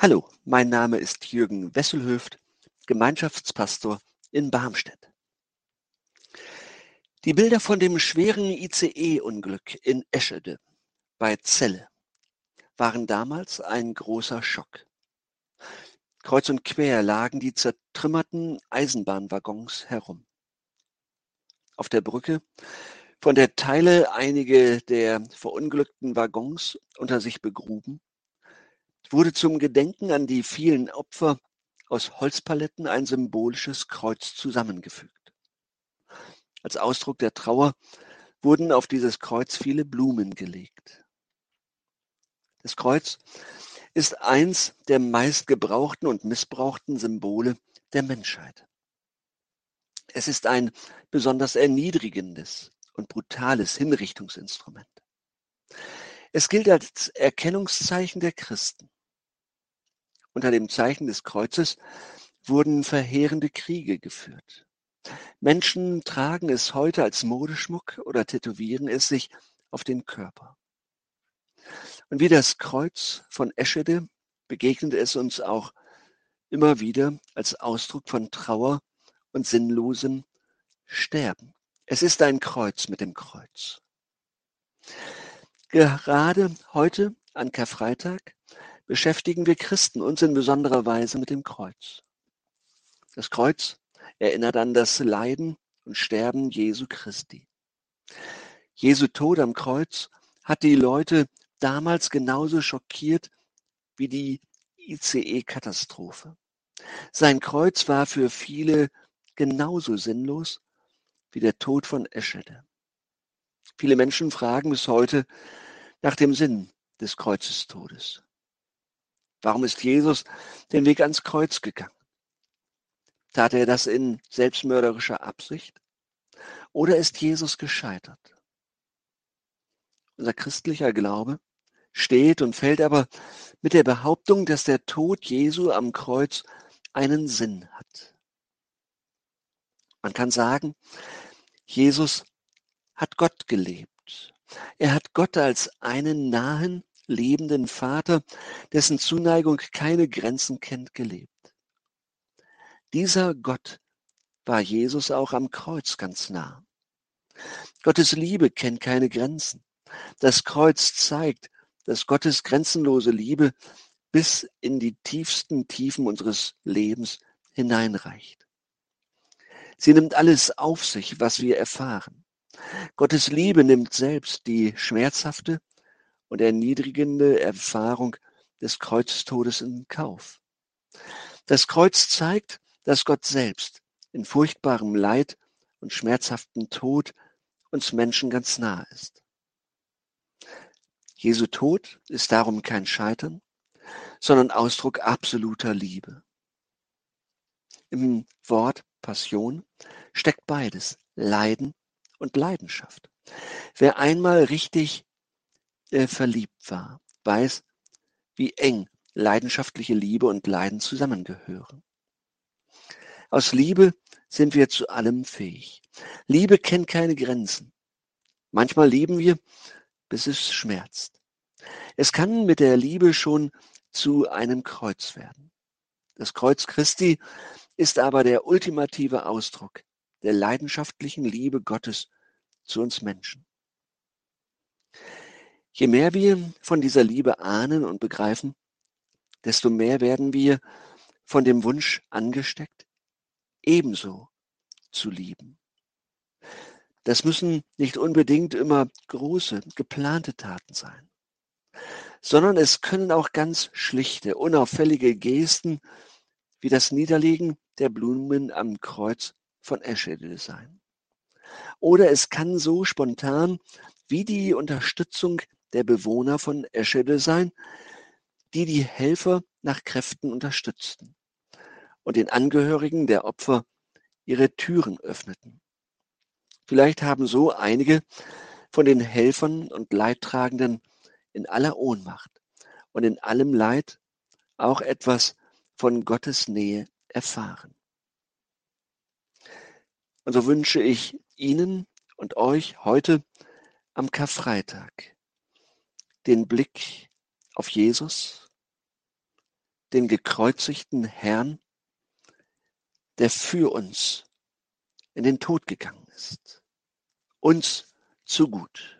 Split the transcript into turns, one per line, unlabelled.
Hallo, mein Name ist Jürgen Wesselhöft, Gemeinschaftspastor in Barmstedt. Die Bilder von dem schweren ICE-Unglück in Eschede bei Celle waren damals ein großer Schock. Kreuz und quer lagen die zertrümmerten Eisenbahnwaggons herum. Auf der Brücke, von der Teile einige der verunglückten Waggons unter sich begruben, wurde zum Gedenken an die vielen Opfer aus Holzpaletten ein symbolisches Kreuz zusammengefügt. Als Ausdruck der Trauer wurden auf dieses Kreuz viele Blumen gelegt. Das Kreuz ist eins der meistgebrauchten und missbrauchten Symbole der Menschheit. Es ist ein besonders erniedrigendes und brutales Hinrichtungsinstrument. Es gilt als Erkennungszeichen der Christen. Unter dem Zeichen des Kreuzes wurden verheerende Kriege geführt. Menschen tragen es heute als Modeschmuck oder tätowieren es sich auf den Körper. Und wie das Kreuz von Eschede begegnet es uns auch immer wieder als Ausdruck von Trauer und sinnlosem Sterben. Es ist ein Kreuz mit dem Kreuz. Gerade heute an Karfreitag beschäftigen wir Christen uns in besonderer Weise mit dem Kreuz. Das Kreuz erinnert an das Leiden und Sterben Jesu Christi. Jesu Tod am Kreuz hat die Leute damals genauso schockiert wie die ICE-Katastrophe. Sein Kreuz war für viele genauso sinnlos wie der Tod von Eschede. Viele Menschen fragen bis heute nach dem Sinn des Kreuzestodes. Warum ist Jesus den Weg ans Kreuz gegangen? Tat er das in selbstmörderischer Absicht? Oder ist Jesus gescheitert? Unser christlicher Glaube steht und fällt aber mit der Behauptung, dass der Tod Jesu am Kreuz einen Sinn hat. Man kann sagen, Jesus hat Gott gelebt. Er hat Gott als einen nahen, lebenden Vater, dessen Zuneigung keine Grenzen kennt, gelebt. Dieser Gott war Jesus auch am Kreuz ganz nah. Gottes Liebe kennt keine Grenzen. Das Kreuz zeigt, dass Gottes grenzenlose Liebe bis in die tiefsten Tiefen unseres Lebens hineinreicht. Sie nimmt alles auf sich, was wir erfahren. Gottes Liebe nimmt selbst die schmerzhafte und erniedrigende Erfahrung des Kreuztodes in Kauf. Das Kreuz zeigt, dass Gott selbst in furchtbarem Leid und schmerzhaftem Tod uns Menschen ganz nah ist. Jesu Tod ist darum kein Scheitern, sondern Ausdruck absoluter Liebe. Im Wort Passion steckt beides, Leiden und Leidenschaft. Wer einmal richtig äh, verliebt war, weiß, wie eng leidenschaftliche Liebe und Leiden zusammengehören. Aus Liebe sind wir zu allem fähig. Liebe kennt keine Grenzen. Manchmal lieben wir, bis es schmerzt. Es kann mit der Liebe schon zu einem Kreuz werden. Das Kreuz Christi ist aber der ultimative Ausdruck der leidenschaftlichen Liebe Gottes zu uns Menschen. Je mehr wir von dieser Liebe ahnen und begreifen, desto mehr werden wir von dem Wunsch angesteckt, ebenso zu lieben. Das müssen nicht unbedingt immer große, geplante Taten sein, sondern es können auch ganz schlichte, unauffällige Gesten wie das Niederlegen der Blumen am Kreuz von Eschede sein. Oder es kann so spontan wie die Unterstützung der Bewohner von Eschede sein, die die Helfer nach Kräften unterstützten und den Angehörigen der Opfer ihre Türen öffneten. Vielleicht haben so einige von den Helfern und Leidtragenden in aller Ohnmacht und in allem Leid auch etwas von Gottes Nähe erfahren. Und so wünsche ich Ihnen und euch heute am Karfreitag den Blick auf Jesus, den gekreuzigten Herrn, der für uns in den Tod gegangen ist. Uns zu gut.